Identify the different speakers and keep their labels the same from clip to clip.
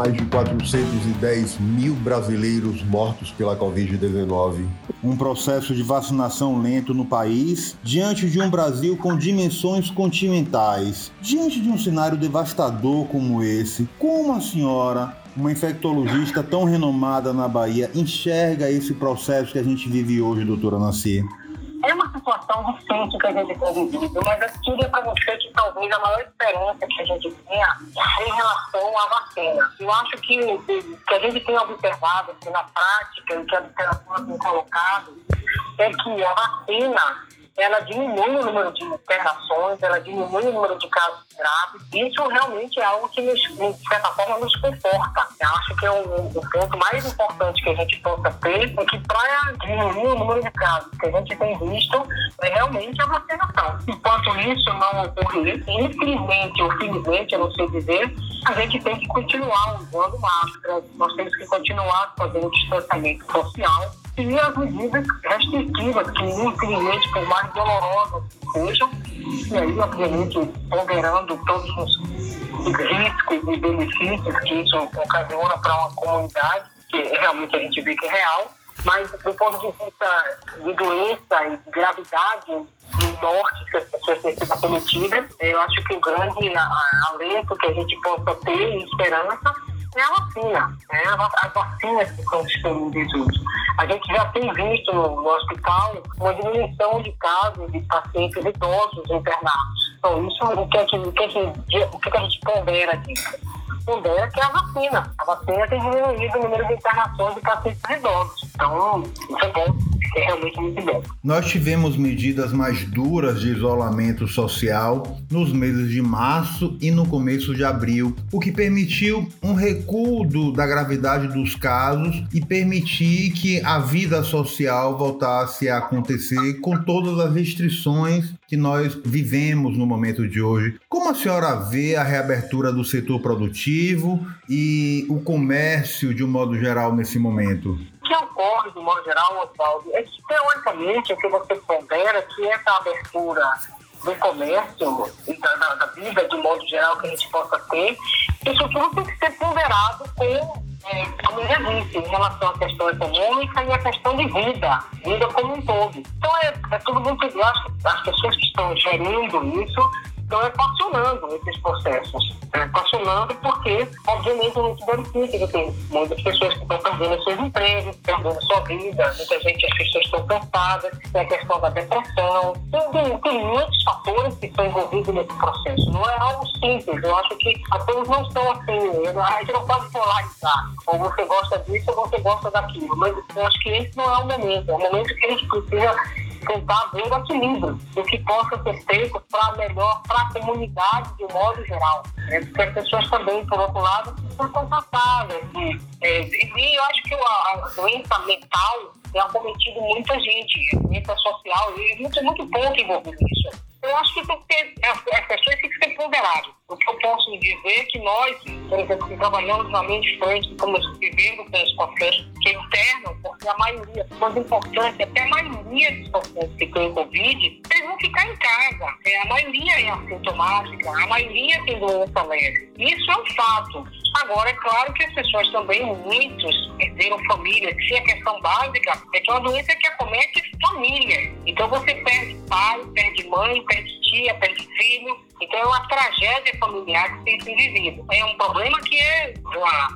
Speaker 1: mais de 410 mil brasileiros mortos pela Covid-19.
Speaker 2: Um processo de vacinação lento no país, diante de um Brasil com dimensões continentais. Diante de um cenário devastador como esse, como a senhora, uma infectologista tão renomada na Bahia, enxerga esse processo que a gente vive hoje, doutora Nancy?
Speaker 3: É uma situação difícil que a gente tem vivido, mas eu diria para você que talvez a maior esperança que a gente tenha é em relação à vacina. Eu acho que, que a gente tem observado que na prática e que a literatura tem colocado é que a vacina ela diminui o número de internações, ela diminui o número de casos graves. Isso realmente é algo que, nos, de certa forma, nos conforta. Eu acho que é o, o ponto mais importante que a gente possa ter é que para diminuir o número de casos que a gente tem visto é realmente a vacinação. Enquanto isso não ocorrer, infelizmente ou felizmente, eu não sei dizer, a gente tem que continuar usando máscara, nós temos que continuar fazendo distanciamento social e as medidas restritivas, que infelizmente, por mais dolorosas que sejam, e aí, obviamente, ponderando todos os riscos e benefícios que isso ocasiona para uma comunidade, que realmente a gente vê que é real, mas do ponto de vista de doença e de gravidade de morte que as pessoas têm sido cometidas, eu acho que o grande alento que a gente possa ter e esperança é a vacina, né? as vacinas que estão disponíveis hoje. A gente já tem visto no, no hospital uma diminuição de casos de pacientes idosos internados. Então, isso o que, é que, o que, é que, o é que a gente pondera disso? Pondera que é a vacina. A vacina tem diminuído o número de internações de pacientes idosos. Então, isso é bom é realmente muito bom.
Speaker 2: Nós tivemos medidas mais duras de isolamento social nos meses de março e no começo de abril, o que permitiu um recuo do, da gravidade dos casos e permitir que a vida social voltasse a acontecer com todas as restrições que nós vivemos no momento de hoje. Como a senhora vê a reabertura do setor produtivo e o comércio de um modo geral nesse momento?
Speaker 3: Que ocorre, de modo geral, Oswaldo, é que, teoricamente, o que você pondera que essa abertura do comércio e da, da, da, vida, de modo geral, que a gente possa ter, isso tudo tem que ser ponderado com, é, como já disse, em relação à questão econômica e à questão de vida, vida como um todo. Então, é, é tudo muito... Eu acho as pessoas que estão gerindo isso estão equacionando esses processos. Equacionando porque, obviamente, gente verifica que tem muitas pessoas que estão perdendo seus empregos, perdendo sua vida, muita gente, as pessoas estão cansadas, tem a questão da depressão, tem, tem muitos fatores que estão envolvidos nesse processo. Não é algo simples. Eu acho que as coisas não estão assim. A gente não pode polarizar. Ou você gosta disso ou você gosta daquilo. Mas eu acho que esse não é o momento. É o momento que a gente precisa tentar ver o equilíbrio do que possa ser feito para melhor para a comunidade de um modo geral. Né? Porque as pessoas também, por outro lado, são contatáveis. E, é, e eu acho que a, a doença mental tem acometido muita gente, a doença social, e muito, muito pouco envolvido nisso. Eu acho que tem que ter, as, pessoas têm que ser ponderadas. O que eu posso dizer é que nós, por exemplo, que trabalhamos na linha de frente, estamos vivendo com os processos que internam, porque a maioria, mais importante, até a maioria dos pacientes que têm Covid, eles vão ficar em casa. É, a maioria é assintomática, a maioria tem doença leve. Isso é um fato. Agora, é claro que as pessoas também, muitos, perderam família. Se a questão básica é que é uma doença que acomete família. Então, você perde pai, perde mãe, perde tia, perde filho. Então, é uma tragédia familiar que tem sido vivida. É um problema que é uma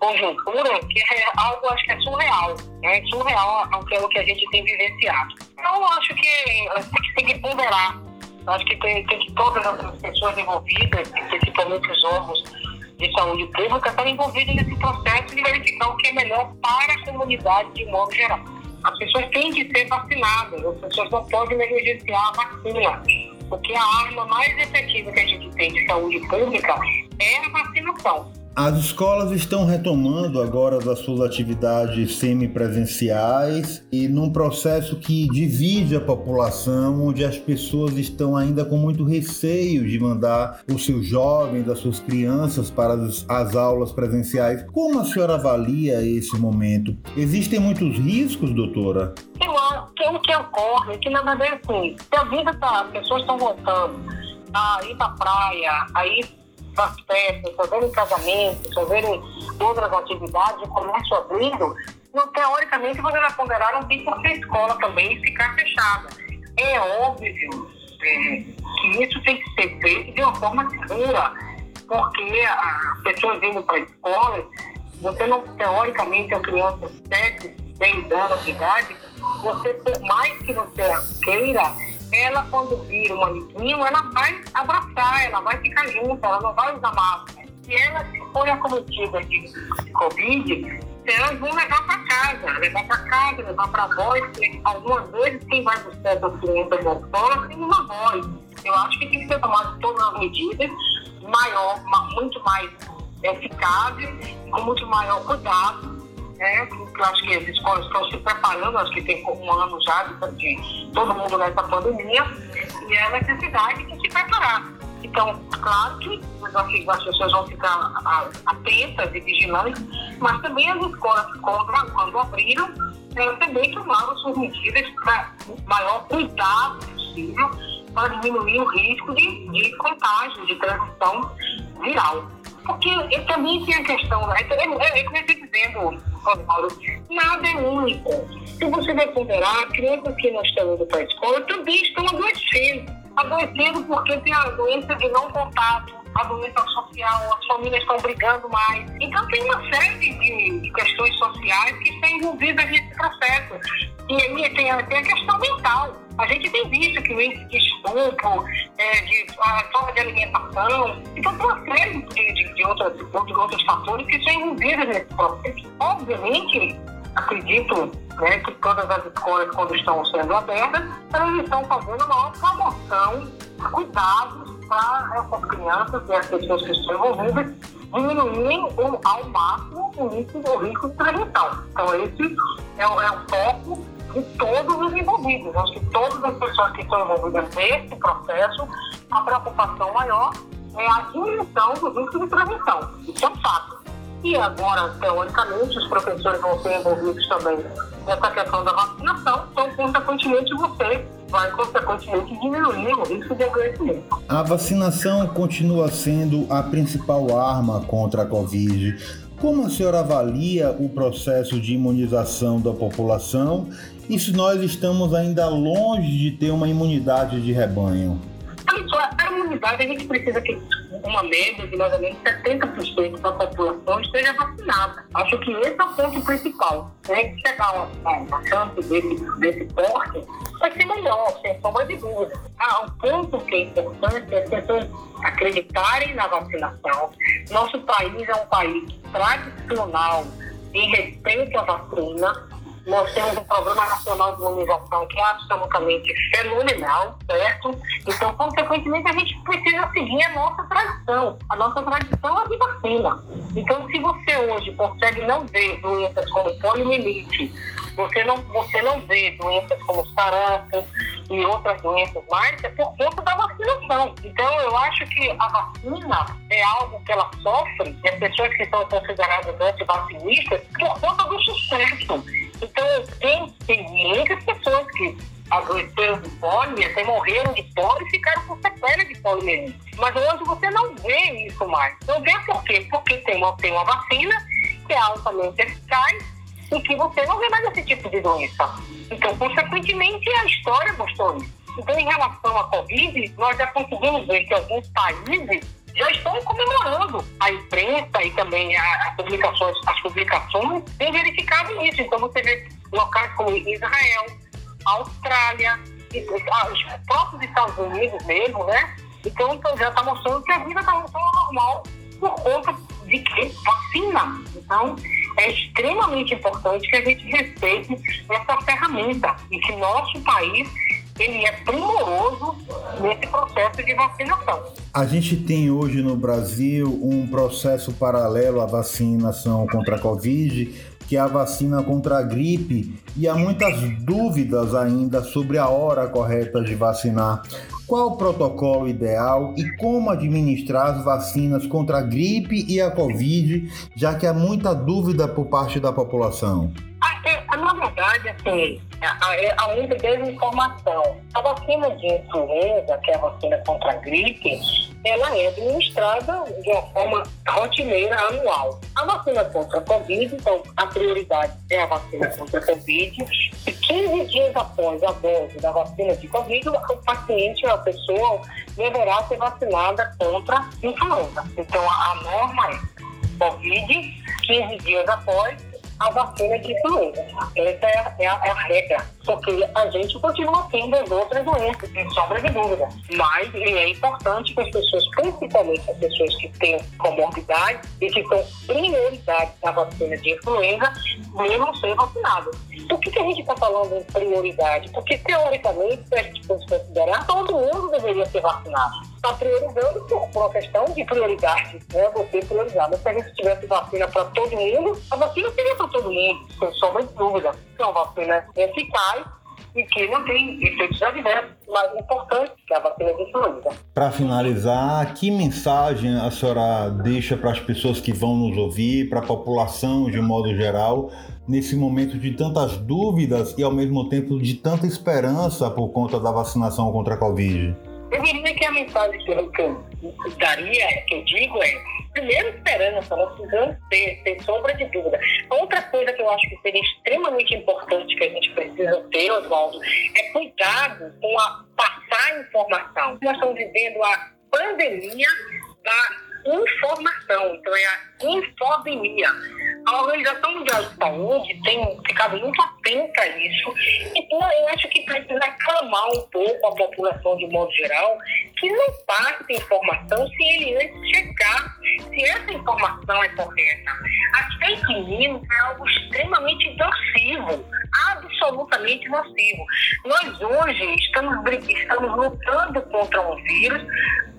Speaker 3: conjuntura que é algo, acho que é surreal. Né? É surreal o que a gente tem vivenciado. Então, acho que a gente tem que ponderar. Acho que tem, tem que todas as pessoas envolvidas, principalmente os órgãos de saúde pública, estar envolvidos nesse processo de verificar o que é melhor para a comunidade de modo geral. As pessoas têm que ser vacinadas, as pessoas não podem negligenciar a vacina, porque a arma mais efetiva que a gente tem de saúde pública é a vacinação.
Speaker 2: As escolas estão retomando agora das suas atividades semipresenciais e num processo que divide a população, onde as pessoas estão ainda com muito receio de mandar os seus jovens, as suas crianças para as, as aulas presenciais. Como a senhora avalia esse momento? Existem muitos riscos, doutora?
Speaker 3: Eu acho que o que ocorre é que, na verdade, assim, se a vida tá, as pessoas estão voltando a ir para praia, a ir as festas, verem casamentos, só outras atividades, o comércio abrindo, não, teoricamente você vai ponderar um tempo para a escola também ficar fechada. É óbvio é, que isso tem que ser feito de uma forma segura, porque as pessoas vindo para a escola, você não, teoricamente, a criança de 7, 10 anos de idade, você, por mais que você queira, ela quando vira um amiguinho, ela vai abraçar, ela vai ficar junto, ela não vai usar máscara. Se ela for acometida de, Covid, elas vão levar para casa, levar para casa, levar para a voz, algumas vezes quem vai buscar essa crianças na escola tem uma voz. Eu acho que tem que ser tomado todas as medidas, maior, muito mais eficazes, com muito maior cuidado, né? Eu acho que as escolas estão se preparando, acho que tem um ano já de, de todo mundo nessa pandemia, e é a necessidade de se preparar. Então, claro que as pessoas vão ficar atentas e vigilantes, mas também as escolas, quando, quando abriram, elas também tomaram suas medidas para maior cuidado possível para diminuir o risco de, de contágio, de transmissão viral. Porque também tem a questão, né? é, é, é, é dizendo, Paulo, nada é único. Se você vai ponderar, crianças que não estão indo para a escola também estão adoecendo. Adoecendo porque tem a doença de não contato, a doença social, as famílias estão brigando mais. Então tem uma série de, questões sociais que estão envolvidas nesse processo. E aí tem tem a questão mental. A gente tem visto que o índice de estupro, é, de a forma de alimentação, então tem uma série de, de, de, outras, de outros fatores que estão envolvidos nesse processo. Obviamente, acredito né, que todas as escolas, quando estão sendo abertas, elas estão fazendo uma promoção, cuidados para essas crianças e as pessoas que estão envolvidas diminuírem ao máximo o risco do risco de transmissão. Então, esse é, o, é o foco de todos os envolvidos. Acho que todas as pessoas que estão envolvidas nesse processo, a preocupação maior é a diminuição do risco de transmissão. Isso é um fato. E agora, teoricamente, os professores vão ser envolvidos também nessa questão da vacinação, então, consequentemente, você vai, consequentemente, diminuir o risco de adoecimento.
Speaker 2: A vacinação continua sendo a principal arma contra a Covid. Como a senhora avalia o processo de imunização da população se nós estamos ainda longe de ter uma imunidade de rebanho?
Speaker 3: A imunidade, a gente precisa que uma média de mais ou menos 70% da população esteja vacinada. Acho que esse é o ponto principal. Né? Chegar a uma chance desse, desse porte vai ser melhor, sem sombra de dúvida. Ah, um ponto que é importante é as pessoas acreditarem na vacinação. Nosso país é um país tradicional em respeito à vacina nós temos um Programa Nacional de Imunização que é absolutamente fenomenal, certo? Então, consequentemente, a gente precisa seguir a nossa tradição. A nossa tradição é de vacina. Então, se você hoje consegue não ver doenças como poliomielite, você não, você não vê doenças como sarampo e outras doenças mais, é por conta da vacinação. Então, eu acho que a vacina é algo que ela sofre, e as pessoas que são consideradas antivacinistas, por conta do sucesso pólio, até morreram de pólio e ficaram com sequela de poliomielite. Mas hoje você não vê isso mais. Não vê por quê? Porque tem uma, tem uma vacina que é altamente eficaz e que você não vê mais esse tipo de doença. Então, consequentemente, a história mostrou isso. Então, em relação à Covid, nós já conseguimos ver que alguns países já estão comemorando. A imprensa e também as publicações, as publicações têm verificado isso. Então você vê locais como Israel, Austrália, os próprios Estados Unidos mesmo, né? Então, então já está mostrando que a vida está voltando ao normal por conta de que vacina. Então, é extremamente importante que a gente respeite essa ferramenta e que nosso país ele é primoroso nesse processo de vacinação.
Speaker 2: A gente tem hoje no Brasil um processo paralelo à vacinação contra a Covid, que é a vacina contra a gripe, e há muitas dúvidas ainda sobre a hora correta de vacinar. Qual o protocolo ideal e como administrar as vacinas contra a gripe e a Covid, já que há muita dúvida por parte da população?
Speaker 3: Na verdade, assim, há muita desinformação. A vacina de influenza, que é a vacina contra a gripe, ela é administrada de uma forma rotineira anual. A vacina contra a Covid, então, a prioridade é a vacina contra a Covid. E 15 dias após a dose da vacina de Covid, o paciente, a pessoa, deverá ser vacinada contra influenza. Então, a norma é Covid, 15 dias após, a vacina de influenza. Essa é a, é a, é a regra. Porque a gente continua tendo as outras doenças, sem sombra de dúvida. Mas é importante que as pessoas, principalmente as pessoas que têm comorbidade e que são prioridade na vacina de influenza, mesmo ser vacinadas. Por que, que a gente está falando em prioridade? Porque, teoricamente, se a gente fosse considerar, todo mundo deveria ser vacinado está priorizando por, por uma questão de prioridade, né? Você priorizar. Mas se a gente tivesse vacina para todo mundo, a vacina seria para todo mundo, sem sombra de dúvida. É uma vacina eficaz e que não tem efeitos adversos, mas importante que a vacina de influenza.
Speaker 2: Para finalizar, que mensagem a senhora deixa para as pessoas que vão nos ouvir, para a população de modo geral, nesse momento de tantas dúvidas e ao mesmo tempo de tanta esperança por conta da vacinação contra a Covid?
Speaker 3: Eu diria que a mensagem que eu, que eu daria, que eu digo é, primeiro esperança, nós precisamos ter, sem sombra de dúvida. Outra coisa que eu acho que seria extremamente importante que a gente precisa ter, Oswaldo, é cuidado com a passar informação. Nós estamos vivendo a pandemia da informação, então é a infodemia. A Organização Mundial de Saúde tem ficado muito atenta a isso. Então, eu acho que precisa acalmar um pouco a população de modo geral, que não passe informação se ele antes checar se essa informação é correta. As fake news é algo extremamente nocivo, absolutamente nocivo. Nós hoje estamos, estamos lutando contra um vírus,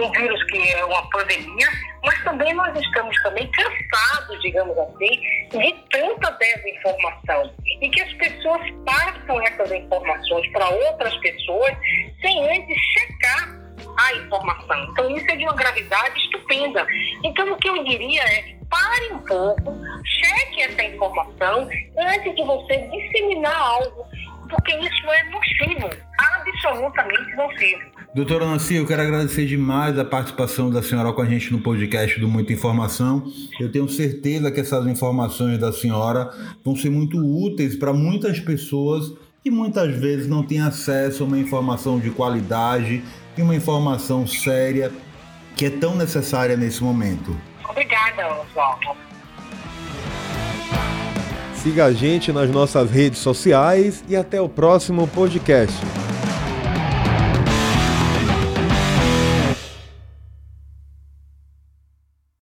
Speaker 3: um vírus que é uma pandemia, mas também nós estamos também cansados, digamos assim, de tanta desinformação e que as pessoas passam essas informações para outras pessoas sem antes checar a informação. Então, isso é de uma gravidade estupenda. Então, o que eu diria é, pare um pouco, cheque essa informação antes de você disseminar algo, porque isso é nocivo, absolutamente nocivo.
Speaker 2: Doutora Nancy, eu quero agradecer demais a participação da senhora com a gente no podcast do Muita Informação. Eu tenho certeza que essas informações da senhora vão ser muito úteis para muitas pessoas que muitas vezes não têm acesso a uma informação de qualidade e uma informação séria que é tão necessária nesse momento.
Speaker 3: Obrigada, Oswaldo.
Speaker 1: Siga a gente nas nossas redes sociais e até o próximo podcast.